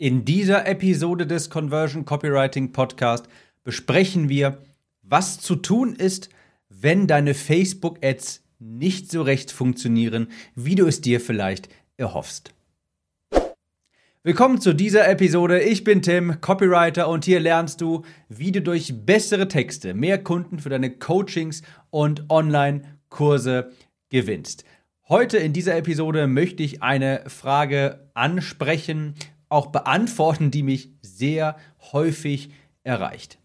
In dieser Episode des Conversion Copywriting Podcast besprechen wir, was zu tun ist, wenn deine Facebook-Ads nicht so recht funktionieren, wie du es dir vielleicht erhoffst. Willkommen zu dieser Episode. Ich bin Tim, Copywriter und hier lernst du, wie du durch bessere Texte mehr Kunden für deine Coachings und Online-Kurse gewinnst. Heute in dieser Episode möchte ich eine Frage ansprechen, auch beantworten, die mich sehr häufig erreicht.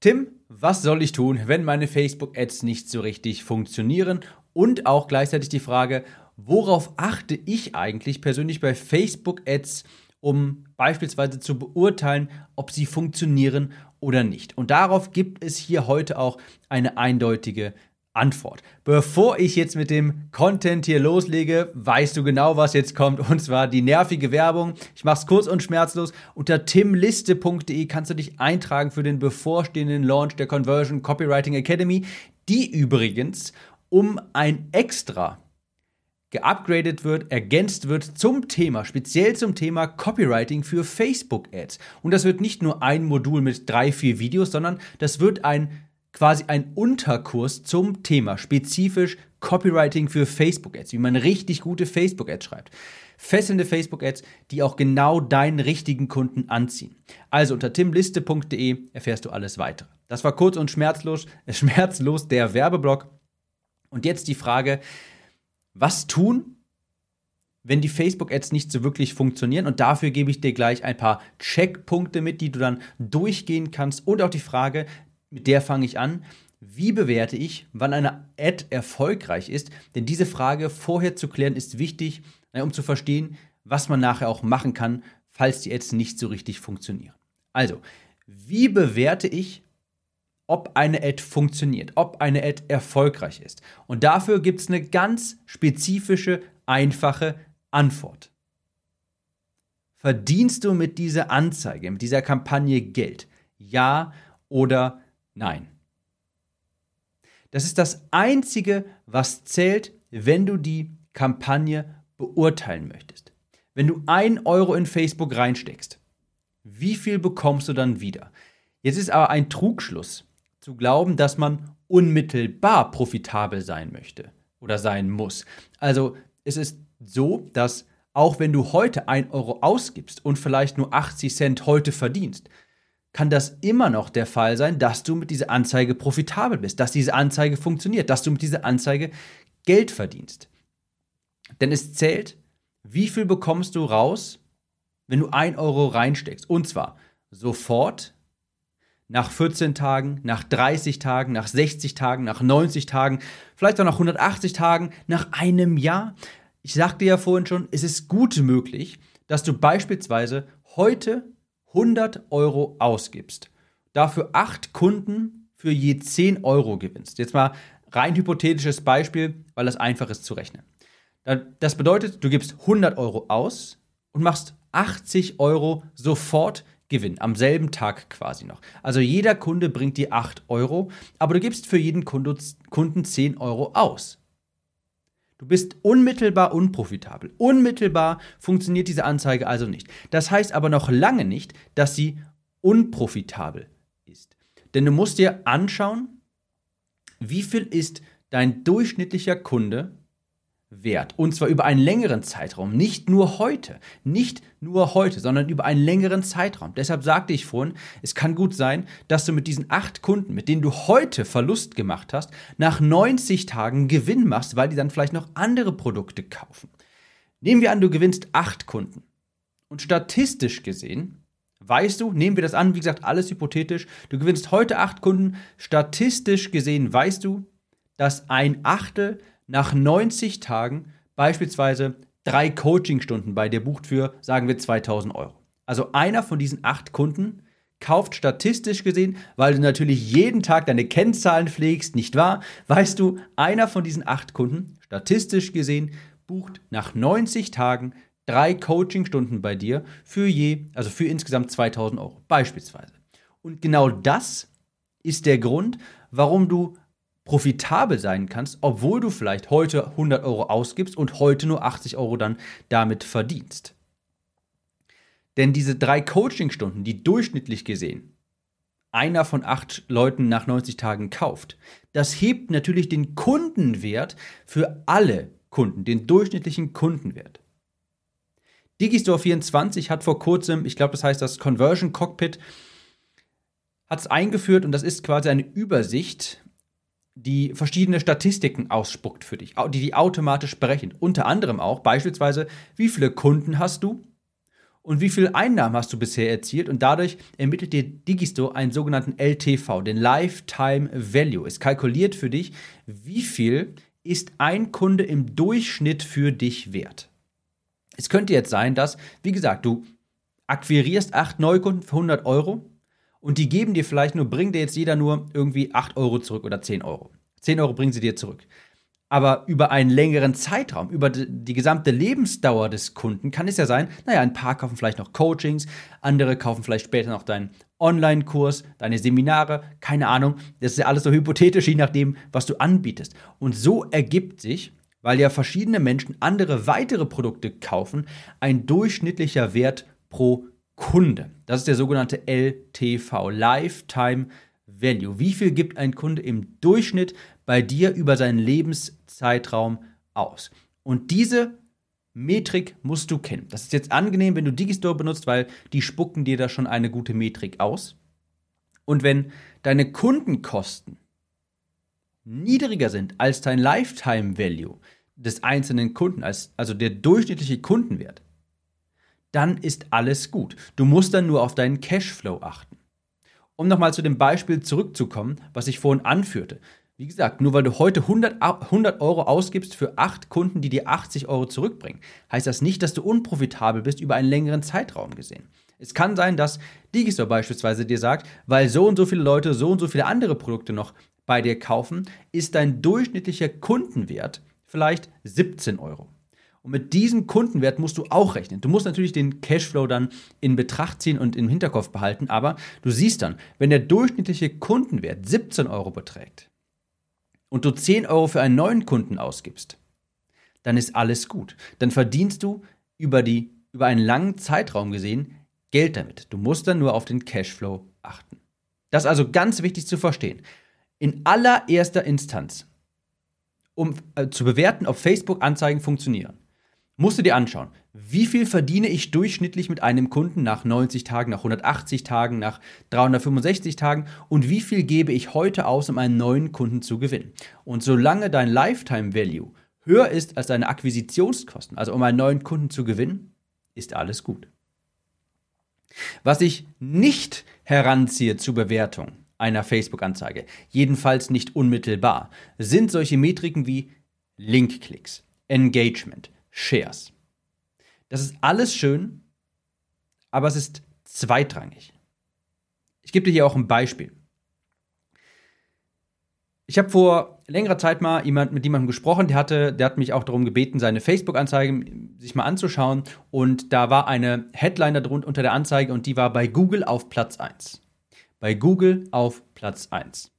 Tim, was soll ich tun, wenn meine Facebook-Ads nicht so richtig funktionieren? Und auch gleichzeitig die Frage, worauf achte ich eigentlich persönlich bei Facebook-Ads, um beispielsweise zu beurteilen, ob sie funktionieren oder nicht? Und darauf gibt es hier heute auch eine eindeutige Antwort. Bevor ich jetzt mit dem Content hier loslege, weißt du genau, was jetzt kommt, und zwar die nervige Werbung. Ich mache es kurz und schmerzlos. Unter timliste.de kannst du dich eintragen für den bevorstehenden Launch der Conversion Copywriting Academy, die übrigens um ein extra geupgradet wird, ergänzt wird zum Thema, speziell zum Thema Copywriting für Facebook-Ads. Und das wird nicht nur ein Modul mit drei, vier Videos, sondern das wird ein quasi ein Unterkurs zum Thema, spezifisch Copywriting für Facebook-Ads, wie man richtig gute Facebook-Ads schreibt. Fesselnde Facebook-Ads, die auch genau deinen richtigen Kunden anziehen. Also unter timliste.de erfährst du alles weitere. Das war kurz und schmerzlos, schmerzlos der Werbeblock. Und jetzt die Frage, was tun, wenn die Facebook-Ads nicht so wirklich funktionieren. Und dafür gebe ich dir gleich ein paar Checkpunkte mit, die du dann durchgehen kannst. Und auch die Frage, mit der fange ich an. Wie bewerte ich, wann eine Ad erfolgreich ist? Denn diese Frage vorher zu klären ist wichtig, äh, um zu verstehen, was man nachher auch machen kann, falls die Ads nicht so richtig funktionieren. Also, wie bewerte ich, ob eine Ad funktioniert, ob eine Ad erfolgreich ist? Und dafür gibt es eine ganz spezifische, einfache Antwort. Verdienst du mit dieser Anzeige, mit dieser Kampagne Geld? Ja oder Nein. Das ist das Einzige, was zählt, wenn du die Kampagne beurteilen möchtest. Wenn du ein Euro in Facebook reinsteckst, wie viel bekommst du dann wieder? Jetzt ist aber ein Trugschluss zu glauben, dass man unmittelbar profitabel sein möchte oder sein muss. Also es ist so, dass auch wenn du heute ein Euro ausgibst und vielleicht nur 80 Cent heute verdienst, kann das immer noch der Fall sein, dass du mit dieser Anzeige profitabel bist, dass diese Anzeige funktioniert, dass du mit dieser Anzeige Geld verdienst. Denn es zählt, wie viel bekommst du raus, wenn du ein Euro reinsteckst. Und zwar sofort, nach 14 Tagen, nach 30 Tagen, nach 60 Tagen, nach 90 Tagen, vielleicht auch nach 180 Tagen, nach einem Jahr. Ich sagte ja vorhin schon, es ist gut möglich, dass du beispielsweise heute 100 Euro ausgibst, dafür acht Kunden für je 10 Euro gewinnst. Jetzt mal rein hypothetisches Beispiel, weil das einfach ist zu rechnen. Das bedeutet, du gibst 100 Euro aus und machst 80 Euro sofort Gewinn, am selben Tag quasi noch. Also jeder Kunde bringt dir 8 Euro, aber du gibst für jeden Kunden 10 Euro aus. Du bist unmittelbar unprofitabel. Unmittelbar funktioniert diese Anzeige also nicht. Das heißt aber noch lange nicht, dass sie unprofitabel ist. Denn du musst dir anschauen, wie viel ist dein durchschnittlicher Kunde wert. Und zwar über einen längeren Zeitraum. Nicht nur heute. Nicht nur heute, sondern über einen längeren Zeitraum. Deshalb sagte ich vorhin, es kann gut sein, dass du mit diesen acht Kunden, mit denen du heute Verlust gemacht hast, nach 90 Tagen Gewinn machst, weil die dann vielleicht noch andere Produkte kaufen. Nehmen wir an, du gewinnst acht Kunden. Und statistisch gesehen, weißt du, nehmen wir das an, wie gesagt, alles hypothetisch, du gewinnst heute acht Kunden, statistisch gesehen weißt du, dass ein Achtel nach 90 Tagen beispielsweise drei Coachingstunden bei dir bucht für, sagen wir, 2000 Euro. Also einer von diesen acht Kunden kauft statistisch gesehen, weil du natürlich jeden Tag deine Kennzahlen pflegst, nicht wahr? Weißt du, einer von diesen acht Kunden, statistisch gesehen, bucht nach 90 Tagen drei Coachingstunden bei dir für je, also für insgesamt 2000 Euro, beispielsweise. Und genau das ist der Grund, warum du profitabel sein kannst, obwohl du vielleicht heute 100 Euro ausgibst und heute nur 80 Euro dann damit verdienst. Denn diese drei Coachingstunden, die durchschnittlich gesehen einer von acht Leuten nach 90 Tagen kauft, das hebt natürlich den Kundenwert für alle Kunden, den durchschnittlichen Kundenwert. Digistore 24 hat vor kurzem, ich glaube, das heißt das Conversion Cockpit, hat es eingeführt und das ist quasi eine Übersicht, die verschiedene Statistiken ausspuckt für dich, die die automatisch berechnet. Unter anderem auch beispielsweise, wie viele Kunden hast du und wie viele Einnahmen hast du bisher erzielt und dadurch ermittelt dir Digistore einen sogenannten LTV, den Lifetime Value. Es kalkuliert für dich, wie viel ist ein Kunde im Durchschnitt für dich wert. Es könnte jetzt sein, dass, wie gesagt, du akquirierst acht Neukunden für 100 Euro und die geben dir vielleicht nur, bringen dir jetzt jeder nur irgendwie 8 Euro zurück oder 10 Euro. 10 Euro bringen sie dir zurück. Aber über einen längeren Zeitraum, über die gesamte Lebensdauer des Kunden kann es ja sein, naja, ein paar kaufen vielleicht noch Coachings, andere kaufen vielleicht später noch deinen Online-Kurs, deine Seminare, keine Ahnung. Das ist ja alles so hypothetisch, je nachdem, was du anbietest. Und so ergibt sich, weil ja verschiedene Menschen andere weitere Produkte kaufen, ein durchschnittlicher Wert pro Kunde. Das ist der sogenannte LTV, Lifetime Value. Wie viel gibt ein Kunde im Durchschnitt bei dir über seinen Lebenszeitraum aus? Und diese Metrik musst du kennen. Das ist jetzt angenehm, wenn du Digistore benutzt, weil die spucken dir da schon eine gute Metrik aus. Und wenn deine Kundenkosten niedriger sind als dein Lifetime Value des einzelnen Kunden, also der durchschnittliche Kundenwert, dann ist alles gut. Du musst dann nur auf deinen Cashflow achten. Um nochmal zu dem Beispiel zurückzukommen, was ich vorhin anführte. Wie gesagt, nur weil du heute 100, 100 Euro ausgibst für acht Kunden, die dir 80 Euro zurückbringen, heißt das nicht, dass du unprofitabel bist über einen längeren Zeitraum gesehen. Es kann sein, dass Digistore beispielsweise dir sagt, weil so und so viele Leute so und so viele andere Produkte noch bei dir kaufen, ist dein durchschnittlicher Kundenwert vielleicht 17 Euro. Und mit diesem Kundenwert musst du auch rechnen. Du musst natürlich den Cashflow dann in Betracht ziehen und im Hinterkopf behalten, aber du siehst dann, wenn der durchschnittliche Kundenwert 17 Euro beträgt und du 10 Euro für einen neuen Kunden ausgibst, dann ist alles gut. Dann verdienst du über, die, über einen langen Zeitraum gesehen Geld damit. Du musst dann nur auf den Cashflow achten. Das ist also ganz wichtig zu verstehen. In allererster Instanz, um äh, zu bewerten, ob Facebook-Anzeigen funktionieren, musst du dir anschauen, wie viel verdiene ich durchschnittlich mit einem Kunden nach 90 Tagen, nach 180 Tagen, nach 365 Tagen und wie viel gebe ich heute aus, um einen neuen Kunden zu gewinnen. Und solange dein Lifetime Value höher ist als deine Akquisitionskosten, also um einen neuen Kunden zu gewinnen, ist alles gut. Was ich nicht heranziehe zur Bewertung einer Facebook-Anzeige, jedenfalls nicht unmittelbar, sind solche Metriken wie Link-Klicks, Engagement, Shares. Das ist alles schön, aber es ist zweitrangig. Ich gebe dir hier auch ein Beispiel. Ich habe vor längerer Zeit mal jemand, mit jemandem gesprochen, der, hatte, der hat mich auch darum gebeten, seine Facebook-Anzeige sich mal anzuschauen. Und da war eine Headline darunter unter der Anzeige und die war bei Google auf Platz 1. Bei Google auf Platz 1.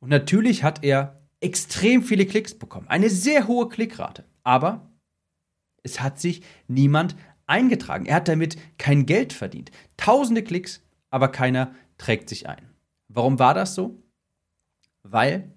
Und natürlich hat er extrem viele Klicks bekommen. Eine sehr hohe Klickrate. Aber es hat sich niemand eingetragen. Er hat damit kein Geld verdient. Tausende Klicks, aber keiner trägt sich ein. Warum war das so? Weil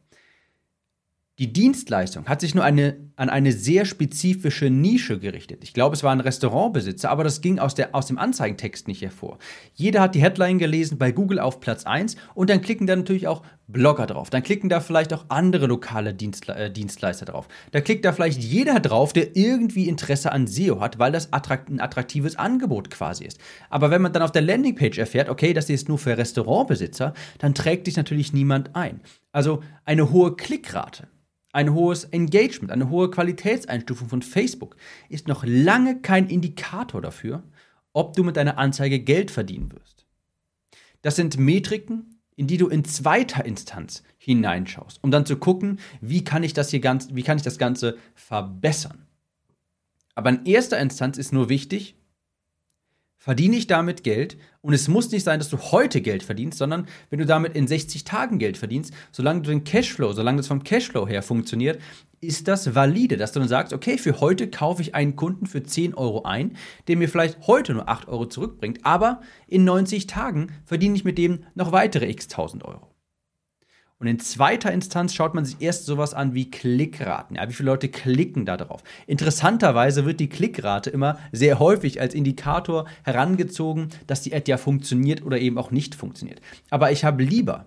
die Dienstleistung hat sich nur eine, an eine sehr spezifische Nische gerichtet. Ich glaube, es war ein Restaurantbesitzer, aber das ging aus, der, aus dem Anzeigentext nicht hervor. Jeder hat die Headline gelesen bei Google auf Platz 1 und dann klicken da natürlich auch Blogger drauf. Dann klicken da vielleicht auch andere lokale Dienstle äh, Dienstleister drauf. Da klickt da vielleicht jeder drauf, der irgendwie Interesse an SEO hat, weil das attrakt ein attraktives Angebot quasi ist. Aber wenn man dann auf der Landingpage erfährt, okay, das ist nur für Restaurantbesitzer, dann trägt sich natürlich niemand ein. Also eine hohe Klickrate ein hohes Engagement, eine hohe Qualitätseinstufung von Facebook ist noch lange kein Indikator dafür, ob du mit deiner Anzeige Geld verdienen wirst. Das sind Metriken, in die du in zweiter Instanz hineinschaust, um dann zu gucken, wie kann ich das hier ganz, wie kann ich das Ganze verbessern. Aber in erster Instanz ist nur wichtig, verdiene ich damit Geld. Und es muss nicht sein, dass du heute Geld verdienst, sondern wenn du damit in 60 Tagen Geld verdienst, solange du den Cashflow, solange das vom Cashflow her funktioniert, ist das valide, dass du dann sagst, okay, für heute kaufe ich einen Kunden für 10 Euro ein, der mir vielleicht heute nur 8 Euro zurückbringt, aber in 90 Tagen verdiene ich mit dem noch weitere x 1000 Euro. Und in zweiter Instanz schaut man sich erst sowas an wie Klickraten. Ja, wie viele Leute klicken da drauf? Interessanterweise wird die Klickrate immer sehr häufig als Indikator herangezogen, dass die Ad ja funktioniert oder eben auch nicht funktioniert. Aber ich habe lieber,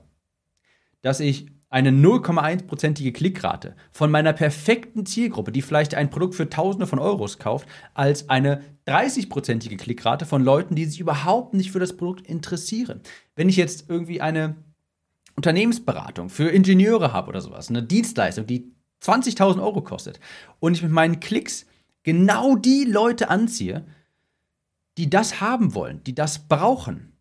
dass ich eine 0,1%ige Klickrate von meiner perfekten Zielgruppe, die vielleicht ein Produkt für Tausende von Euros kauft, als eine 30%ige Klickrate von Leuten, die sich überhaupt nicht für das Produkt interessieren. Wenn ich jetzt irgendwie eine Unternehmensberatung für Ingenieure habe oder sowas, eine Dienstleistung, die 20.000 Euro kostet und ich mit meinen Klicks genau die Leute anziehe, die das haben wollen, die das brauchen,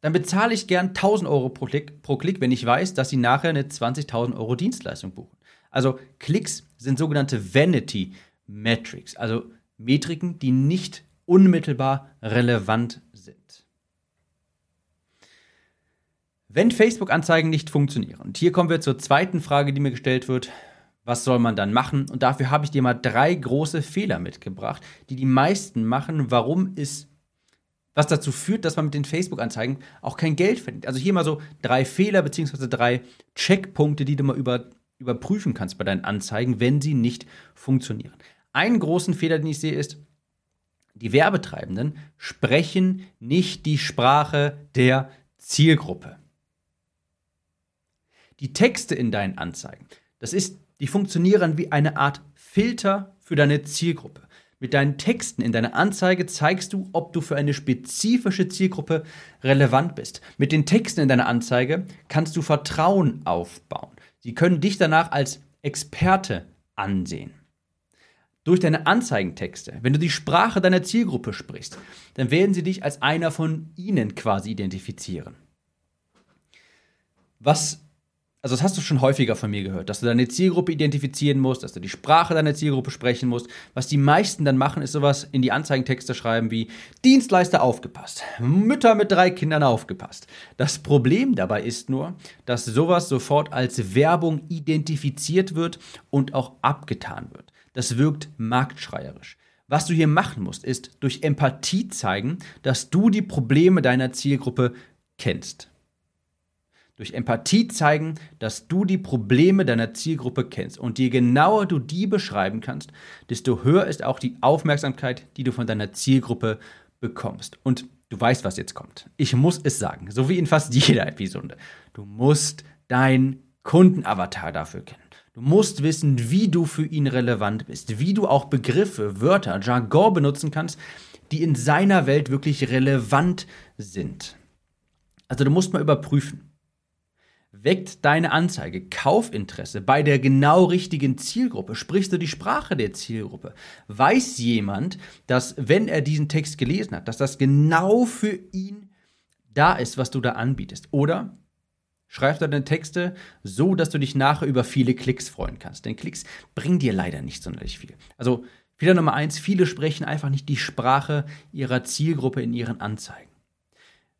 dann bezahle ich gern 1000 Euro pro Klick, pro Klick, wenn ich weiß, dass sie nachher eine 20.000 Euro Dienstleistung buchen. Also Klicks sind sogenannte Vanity Metrics, also Metriken, die nicht unmittelbar relevant sind. Wenn Facebook-Anzeigen nicht funktionieren, und hier kommen wir zur zweiten Frage, die mir gestellt wird, was soll man dann machen? Und dafür habe ich dir mal drei große Fehler mitgebracht, die die meisten machen, warum es, was dazu führt, dass man mit den Facebook-Anzeigen auch kein Geld verdient. Also hier mal so drei Fehler bzw. drei Checkpunkte, die du mal über, überprüfen kannst bei deinen Anzeigen, wenn sie nicht funktionieren. Einen großen Fehler, den ich sehe, ist, die Werbetreibenden sprechen nicht die Sprache der Zielgruppe die Texte in deinen Anzeigen, das ist, die funktionieren wie eine Art Filter für deine Zielgruppe. Mit deinen Texten in deiner Anzeige zeigst du, ob du für eine spezifische Zielgruppe relevant bist. Mit den Texten in deiner Anzeige kannst du Vertrauen aufbauen. Sie können dich danach als Experte ansehen. Durch deine Anzeigentexte, wenn du die Sprache deiner Zielgruppe sprichst, dann werden sie dich als einer von ihnen quasi identifizieren. Was also das hast du schon häufiger von mir gehört, dass du deine Zielgruppe identifizieren musst, dass du die Sprache deiner Zielgruppe sprechen musst. Was die meisten dann machen, ist sowas in die Anzeigentexte schreiben wie Dienstleister aufgepasst, Mütter mit drei Kindern aufgepasst. Das Problem dabei ist nur, dass sowas sofort als Werbung identifiziert wird und auch abgetan wird. Das wirkt marktschreierisch. Was du hier machen musst, ist durch Empathie zeigen, dass du die Probleme deiner Zielgruppe kennst durch Empathie zeigen, dass du die Probleme deiner Zielgruppe kennst. Und je genauer du die beschreiben kannst, desto höher ist auch die Aufmerksamkeit, die du von deiner Zielgruppe bekommst. Und du weißt, was jetzt kommt. Ich muss es sagen, so wie in fast jeder Episode. Du musst dein Kundenavatar dafür kennen. Du musst wissen, wie du für ihn relevant bist, wie du auch Begriffe, Wörter, Jargon benutzen kannst, die in seiner Welt wirklich relevant sind. Also du musst mal überprüfen, Weckt deine Anzeige Kaufinteresse bei der genau richtigen Zielgruppe? Sprichst du die Sprache der Zielgruppe? Weiß jemand, dass wenn er diesen Text gelesen hat, dass das genau für ihn da ist, was du da anbietest? Oder schreibst du deine Texte so, dass du dich nachher über viele Klicks freuen kannst? Denn Klicks bringen dir leider nicht sonderlich viel. Also Fehler Nummer eins, viele sprechen einfach nicht die Sprache ihrer Zielgruppe in ihren Anzeigen.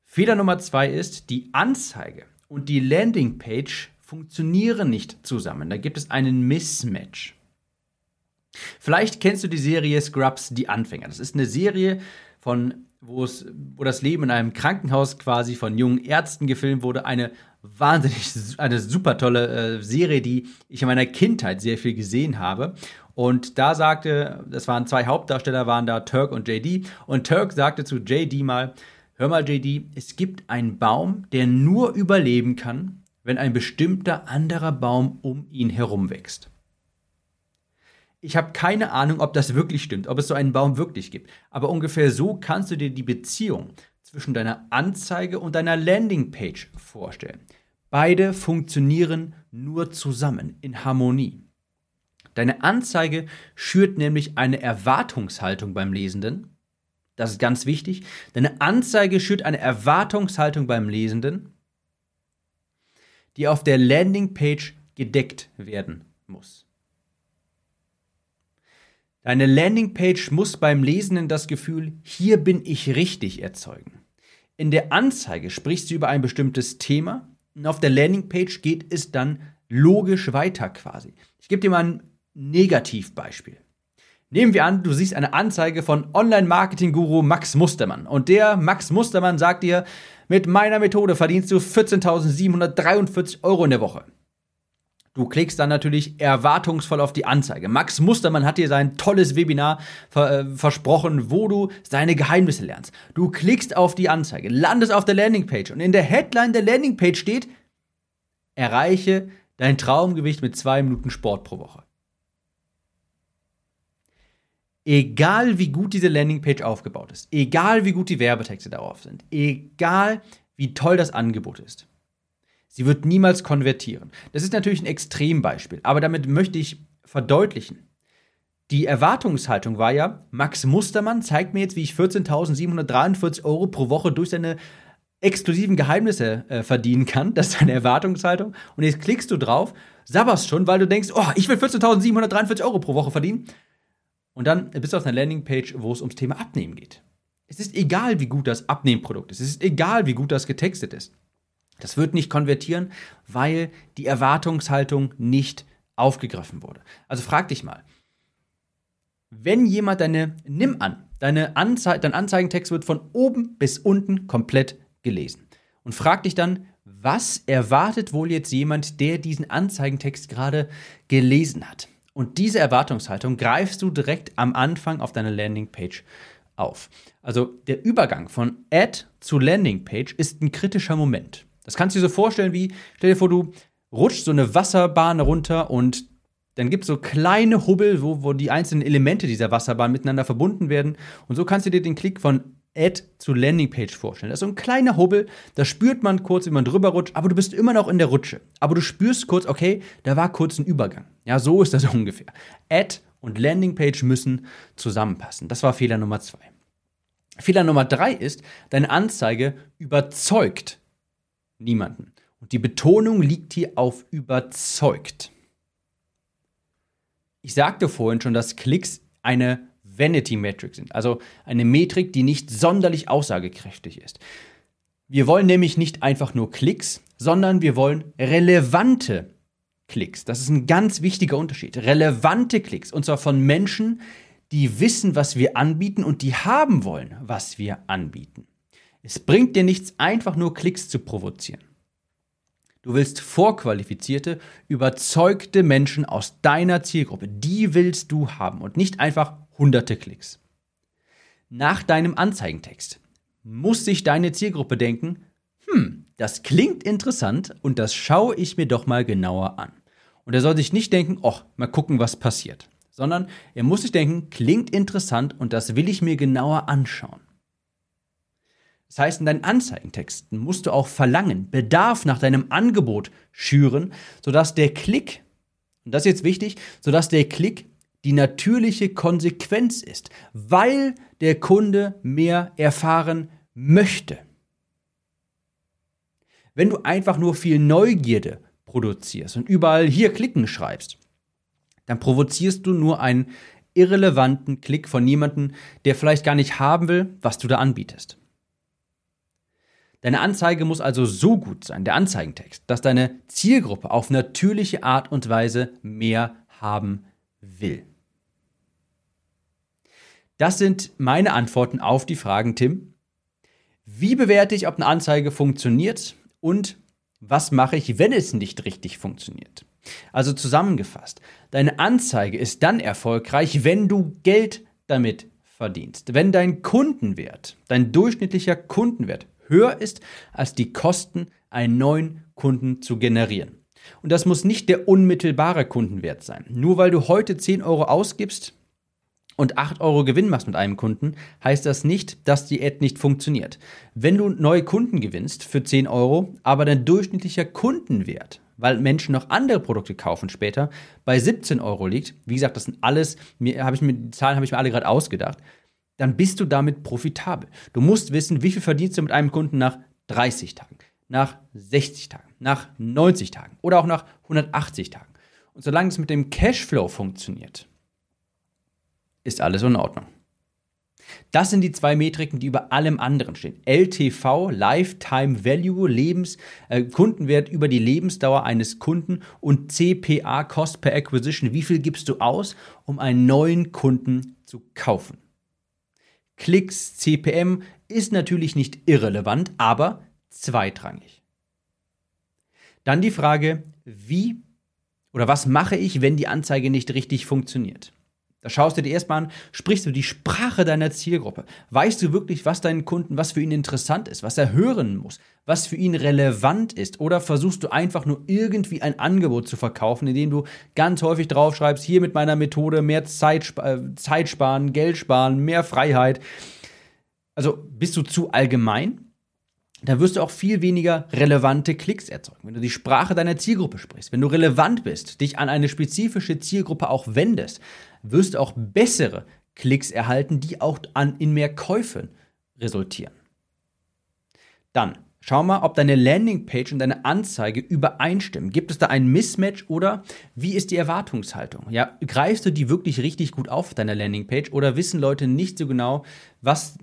Fehler Nummer zwei ist, die Anzeige und die Landingpage funktionieren nicht zusammen. Da gibt es einen Mismatch. Vielleicht kennst du die Serie Scrubs, die Anfänger. Das ist eine Serie von wo es, wo das Leben in einem Krankenhaus quasi von jungen Ärzten gefilmt wurde. Eine wahnsinnig, eine super tolle äh, Serie, die ich in meiner Kindheit sehr viel gesehen habe. Und da sagte, das waren zwei Hauptdarsteller, waren da Turk und JD. Und Turk sagte zu JD mal, Hör mal, JD, es gibt einen Baum, der nur überleben kann, wenn ein bestimmter anderer Baum um ihn herum wächst. Ich habe keine Ahnung, ob das wirklich stimmt, ob es so einen Baum wirklich gibt. Aber ungefähr so kannst du dir die Beziehung zwischen deiner Anzeige und deiner Landingpage vorstellen. Beide funktionieren nur zusammen, in Harmonie. Deine Anzeige schürt nämlich eine Erwartungshaltung beim Lesenden das ist ganz wichtig. Deine Anzeige schürt eine Erwartungshaltung beim Lesenden, die auf der Landingpage gedeckt werden muss. Deine Landingpage muss beim Lesenden das Gefühl, hier bin ich richtig erzeugen. In der Anzeige sprichst du über ein bestimmtes Thema und auf der Landingpage geht es dann logisch weiter quasi. Ich gebe dir mal ein Negativbeispiel. Nehmen wir an, du siehst eine Anzeige von Online-Marketing-Guru Max Mustermann. Und der Max Mustermann sagt dir, mit meiner Methode verdienst du 14.743 Euro in der Woche. Du klickst dann natürlich erwartungsvoll auf die Anzeige. Max Mustermann hat dir sein tolles Webinar ver äh, versprochen, wo du seine Geheimnisse lernst. Du klickst auf die Anzeige, landest auf der Landingpage und in der Headline der Landingpage steht, erreiche dein Traumgewicht mit zwei Minuten Sport pro Woche. Egal wie gut diese Landingpage aufgebaut ist, egal wie gut die Werbetexte darauf sind, egal wie toll das Angebot ist, sie wird niemals konvertieren. Das ist natürlich ein Extrembeispiel, aber damit möchte ich verdeutlichen. Die Erwartungshaltung war ja, Max Mustermann zeigt mir jetzt, wie ich 14.743 Euro pro Woche durch seine exklusiven Geheimnisse äh, verdienen kann. Das ist deine Erwartungshaltung. Und jetzt klickst du drauf, sabberst schon, weil du denkst, oh, ich will 14.743 Euro pro Woche verdienen. Und dann bist du auf einer Landingpage, wo es ums Thema Abnehmen geht. Es ist egal, wie gut das Abnehmprodukt ist. Es ist egal, wie gut das getextet ist. Das wird nicht konvertieren, weil die Erwartungshaltung nicht aufgegriffen wurde. Also frag dich mal, wenn jemand deine, nimm an, deine Anze dein Anzeigentext wird von oben bis unten komplett gelesen. Und frag dich dann, was erwartet wohl jetzt jemand, der diesen Anzeigentext gerade gelesen hat? Und diese Erwartungshaltung greifst du direkt am Anfang auf deiner Landingpage auf. Also der Übergang von Ad zu Landingpage ist ein kritischer Moment. Das kannst du dir so vorstellen wie, stell dir vor, du rutschst so eine Wasserbahn runter und dann gibt es so kleine Hubbel, wo, wo die einzelnen Elemente dieser Wasserbahn miteinander verbunden werden. Und so kannst du dir den Klick von Add zu Landingpage vorstellen. Das ist so ein kleiner Hubbel, da spürt man kurz, wie man drüber rutscht, aber du bist immer noch in der Rutsche. Aber du spürst kurz, okay, da war kurz ein Übergang. Ja, so ist das ungefähr. Add und Landingpage müssen zusammenpassen. Das war Fehler Nummer zwei. Fehler Nummer drei ist, deine Anzeige überzeugt niemanden. Und die Betonung liegt hier auf überzeugt. Ich sagte vorhin schon, dass Klicks eine Vanity Metric sind, also eine Metrik, die nicht sonderlich aussagekräftig ist. Wir wollen nämlich nicht einfach nur Klicks, sondern wir wollen relevante Klicks. Das ist ein ganz wichtiger Unterschied. Relevante Klicks, und zwar von Menschen, die wissen, was wir anbieten und die haben wollen, was wir anbieten. Es bringt dir nichts, einfach nur Klicks zu provozieren. Du willst vorqualifizierte, überzeugte Menschen aus deiner Zielgruppe. Die willst du haben und nicht einfach hunderte Klicks. Nach deinem Anzeigentext muss sich deine Zielgruppe denken, hm, das klingt interessant und das schaue ich mir doch mal genauer an. Und er soll sich nicht denken, ach, mal gucken, was passiert, sondern er muss sich denken, klingt interessant und das will ich mir genauer anschauen. Das heißt, in deinen Anzeigentexten musst du auch verlangen, Bedarf nach deinem Angebot schüren, sodass der Klick, und das ist jetzt wichtig, sodass der Klick die natürliche Konsequenz ist, weil der Kunde mehr erfahren möchte. Wenn du einfach nur viel Neugierde produzierst und überall hier klicken schreibst, dann provozierst du nur einen irrelevanten Klick von jemandem, der vielleicht gar nicht haben will, was du da anbietest. Deine Anzeige muss also so gut sein, der Anzeigentext, dass deine Zielgruppe auf natürliche Art und Weise mehr haben will. Das sind meine Antworten auf die Fragen, Tim. Wie bewerte ich, ob eine Anzeige funktioniert und was mache ich, wenn es nicht richtig funktioniert? Also zusammengefasst, deine Anzeige ist dann erfolgreich, wenn du Geld damit verdienst. Wenn dein Kundenwert, dein durchschnittlicher Kundenwert höher ist als die Kosten, einen neuen Kunden zu generieren. Und das muss nicht der unmittelbare Kundenwert sein. Nur weil du heute 10 Euro ausgibst und 8 Euro Gewinn machst mit einem Kunden, heißt das nicht, dass die Ad nicht funktioniert. Wenn du neue Kunden gewinnst für 10 Euro, aber dein durchschnittlicher Kundenwert, weil Menschen noch andere Produkte kaufen später, bei 17 Euro liegt, wie gesagt, das sind alles, mir, ich mir, die Zahlen habe ich mir alle gerade ausgedacht, dann bist du damit profitabel. Du musst wissen, wie viel verdienst du mit einem Kunden nach 30 Tagen, nach 60 Tagen, nach 90 Tagen oder auch nach 180 Tagen. Und solange es mit dem Cashflow funktioniert, ist alles in Ordnung. Das sind die zwei Metriken, die über allem anderen stehen. LTV, Lifetime Value, Lebens, äh, Kundenwert über die Lebensdauer eines Kunden und CPA, Cost per Acquisition. Wie viel gibst du aus, um einen neuen Kunden zu kaufen? Klicks, CPM ist natürlich nicht irrelevant, aber zweitrangig. Dann die Frage, wie oder was mache ich, wenn die Anzeige nicht richtig funktioniert? Da schaust du dir erstmal an, sprichst du die Sprache deiner Zielgruppe? Weißt du wirklich, was deinen Kunden, was für ihn interessant ist, was er hören muss, was für ihn relevant ist? Oder versuchst du einfach nur irgendwie ein Angebot zu verkaufen, indem du ganz häufig draufschreibst, hier mit meiner Methode mehr Zeit, äh, Zeit sparen, Geld sparen, mehr Freiheit? Also bist du zu allgemein? Da wirst du auch viel weniger relevante Klicks erzeugen. Wenn du die Sprache deiner Zielgruppe sprichst, wenn du relevant bist, dich an eine spezifische Zielgruppe auch wendest, wirst du auch bessere Klicks erhalten, die auch an, in mehr Käufen resultieren. Dann schau mal, ob deine Landingpage und deine Anzeige übereinstimmen. Gibt es da ein Mismatch oder wie ist die Erwartungshaltung? Ja, greifst du die wirklich richtig gut auf deiner Landingpage oder wissen Leute nicht so genau, was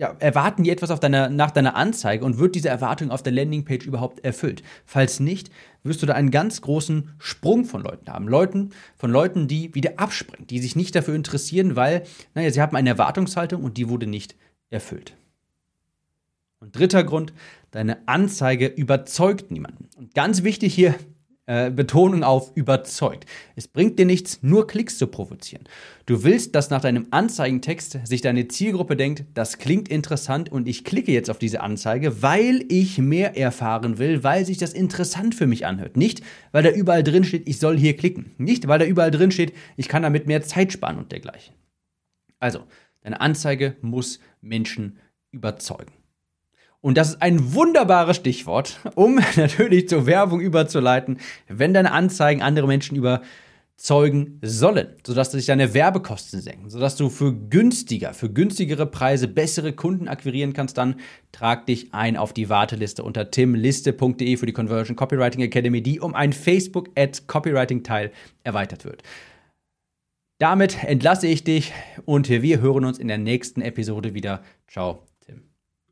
ja, erwarten die etwas auf deiner, nach deiner Anzeige und wird diese Erwartung auf der Landingpage überhaupt erfüllt? Falls nicht, wirst du da einen ganz großen Sprung von Leuten haben. Leuten, von Leuten, die wieder abspringen, die sich nicht dafür interessieren, weil, naja, sie haben eine Erwartungshaltung und die wurde nicht erfüllt. Und dritter Grund, deine Anzeige überzeugt niemanden. Und ganz wichtig hier, äh, Betonung auf überzeugt. Es bringt dir nichts, nur Klicks zu provozieren. Du willst, dass nach deinem Anzeigentext sich deine Zielgruppe denkt, das klingt interessant und ich klicke jetzt auf diese Anzeige, weil ich mehr erfahren will, weil sich das interessant für mich anhört. Nicht, weil da überall drin steht, ich soll hier klicken. Nicht, weil da überall drin steht, ich kann damit mehr Zeit sparen und dergleichen. Also, deine Anzeige muss Menschen überzeugen. Und das ist ein wunderbares Stichwort, um natürlich zur Werbung überzuleiten, wenn deine Anzeigen andere Menschen überzeugen sollen, sodass sich deine Werbekosten senken, sodass du für günstiger, für günstigere Preise bessere Kunden akquirieren kannst, dann trag dich ein auf die Warteliste unter timliste.de für die Conversion Copywriting Academy, die um ein Facebook Ad Copywriting Teil erweitert wird. Damit entlasse ich dich und wir hören uns in der nächsten Episode wieder. Ciao